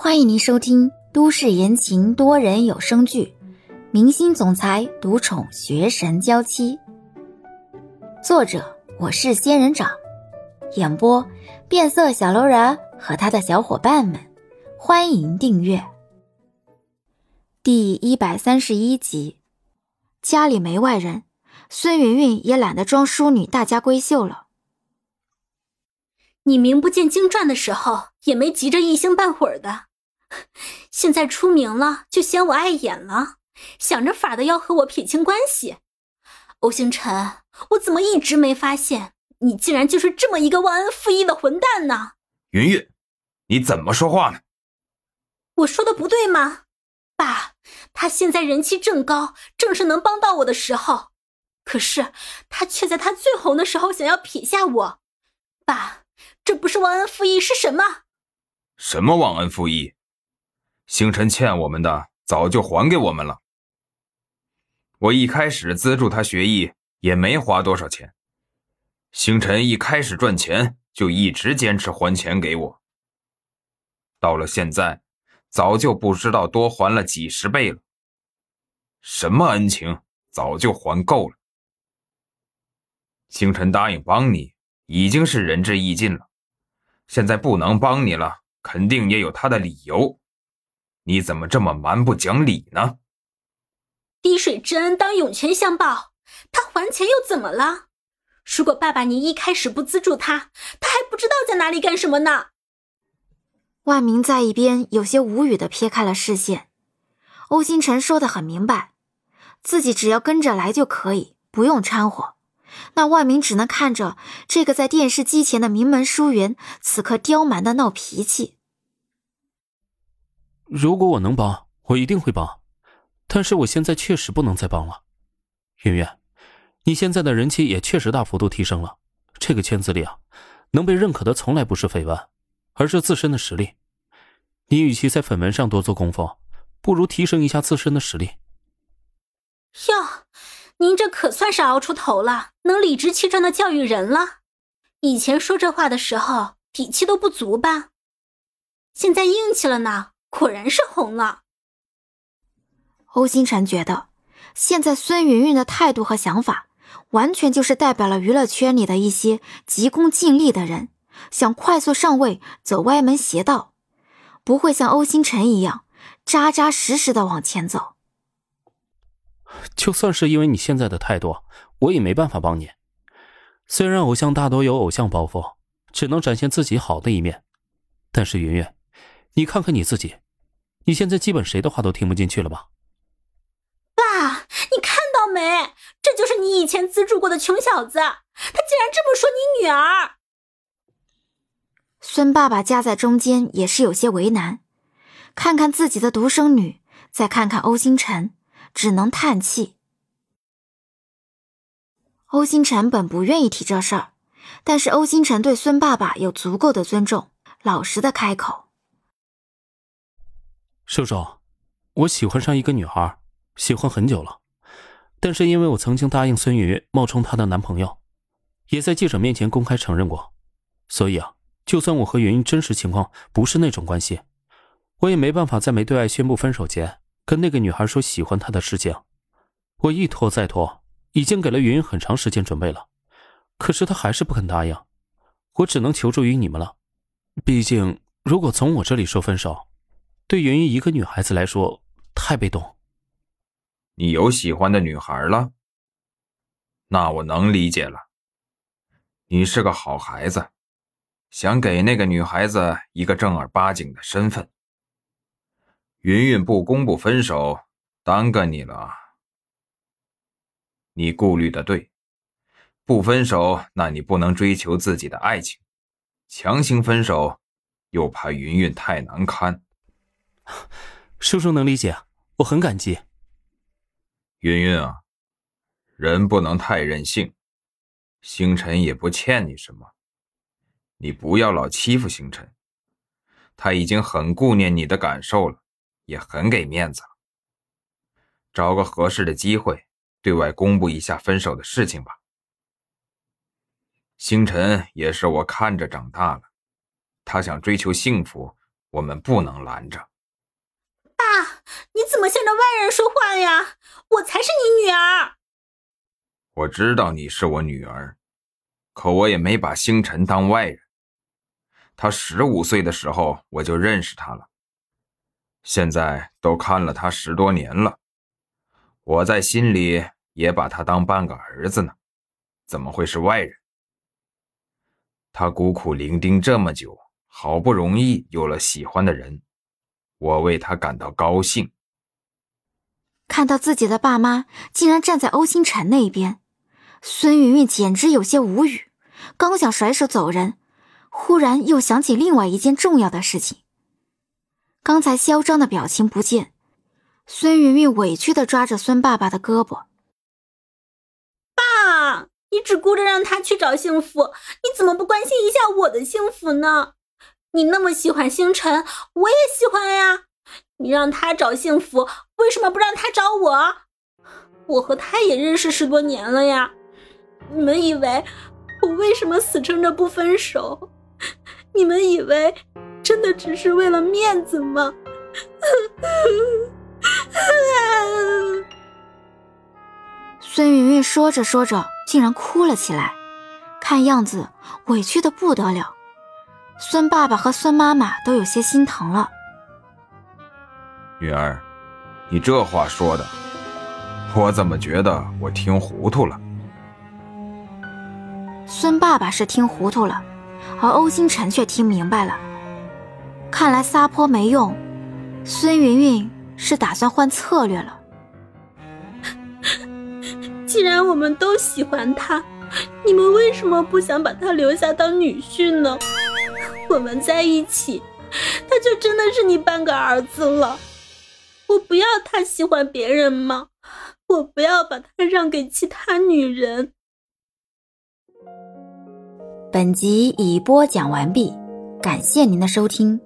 欢迎您收听都市言情多人有声剧《明星总裁独宠学神娇妻》，作者我是仙人掌，演播变色小楼人和他的小伙伴们。欢迎订阅第一百三十一集。家里没外人，孙云云也懒得装淑女大家闺秀了。你名不见经传的时候，也没急着一星半会儿的。现在出名了，就嫌我碍眼了，想着法的要和我撇清关系。欧星辰，我怎么一直没发现你竟然就是这么一个忘恩负义的混蛋呢？云云，你怎么说话呢？我说的不对吗？爸，他现在人气正高，正是能帮到我的时候，可是他却在他最红的时候想要撇下我。爸，这不是忘恩负义是什么？什么忘恩负义？星辰欠我们的早就还给我们了。我一开始资助他学艺也没花多少钱，星辰一开始赚钱就一直坚持还钱给我。到了现在，早就不知道多还了几十倍了。什么恩情早就还够了。星辰答应帮你已经是仁至义尽了，现在不能帮你了，肯定也有他的理由。你怎么这么蛮不讲理呢？滴水之恩当涌泉相报，他还钱又怎么了？如果爸爸您一开始不资助他，他还不知道在哪里干什么呢。万明在一边有些无语的撇开了视线。欧星辰说的很明白，自己只要跟着来就可以，不用掺和。那万明只能看着这个在电视机前的名门淑媛，此刻刁蛮的闹脾气。如果我能帮，我一定会帮，但是我现在确实不能再帮了。云云，你现在的人气也确实大幅度提升了，这个圈子里啊，能被认可的从来不是绯闻，而是自身的实力。你与其在绯闻上多做功夫，不如提升一下自身的实力。哟，您这可算是熬出头了，能理直气壮的教育人了。以前说这话的时候底气都不足吧？现在硬气了呢。果然是红了。欧星辰觉得，现在孙云云的态度和想法，完全就是代表了娱乐圈里的一些急功近利的人，想快速上位，走歪门邪道，不会像欧星辰一样扎扎实实的往前走。就算是因为你现在的态度，我也没办法帮你。虽然偶像大多有偶像包袱，只能展现自己好的一面，但是云云。你看看你自己，你现在基本谁的话都听不进去了吧？爸，你看到没？这就是你以前资助过的穷小子，他竟然这么说你女儿。孙爸爸夹在中间也是有些为难，看看自己的独生女，再看看欧星辰，只能叹气。欧星辰本不愿意提这事儿，但是欧星辰对孙爸爸有足够的尊重，老实的开口。叔叔，我喜欢上一个女孩，喜欢很久了，但是因为我曾经答应孙宇冒充她的男朋友，也在记者面前公开承认过，所以啊，就算我和云云真实情况不是那种关系，我也没办法在没对外宣布分手前跟那个女孩说喜欢她的事情。我一拖再拖，已经给了云云很长时间准备了，可是她还是不肯答应，我只能求助于你们了。毕竟，如果从我这里说分手。对云云一个女孩子来说太被动。你有喜欢的女孩了？那我能理解了。你是个好孩子，想给那个女孩子一个正儿八经的身份。云云不公布分手，耽搁你了。你顾虑的对，不分手，那你不能追求自己的爱情；强行分手，又怕云云太难堪。叔叔能理解，我很感激。云云啊，人不能太任性。星辰也不欠你什么，你不要老欺负星辰。他已经很顾念你的感受了，也很给面子了。找个合适的机会，对外公布一下分手的事情吧。星辰也是我看着长大了，他想追求幸福。我们不能拦着。你怎么向着外人说话呀？我才是你女儿。我知道你是我女儿，可我也没把星辰当外人。他十五岁的时候我就认识他了，现在都看了他十多年了，我在心里也把他当半个儿子呢，怎么会是外人？他孤苦伶仃这么久，好不容易有了喜欢的人，我为他感到高兴。看到自己的爸妈竟然站在欧星辰那边，孙云云简直有些无语，刚想甩手走人，忽然又想起另外一件重要的事情。刚才嚣张的表情不见，孙云云委屈的抓着孙爸爸的胳膊：“爸，你只顾着让他去找幸福，你怎么不关心一下我的幸福呢？你那么喜欢星辰，我也喜欢呀。”你让他找幸福，为什么不让他找我？我和他也认识十多年了呀。你们以为我为什么死撑着不分手？你们以为真的只是为了面子吗？孙云云说着说着，竟然哭了起来，看样子委屈的不得了。孙爸爸和孙妈妈都有些心疼了。女儿，你这话说的，我怎么觉得我听糊涂了？孙爸爸是听糊涂了，而欧星辰却听明白了。看来撒泼没用，孙云云是打算换策略了。既然我们都喜欢他，你们为什么不想把他留下当女婿呢？我们在一起，他就真的是你半个儿子了。我不要他喜欢别人吗？我不要把他让给其他女人。本集已播讲完毕，感谢您的收听。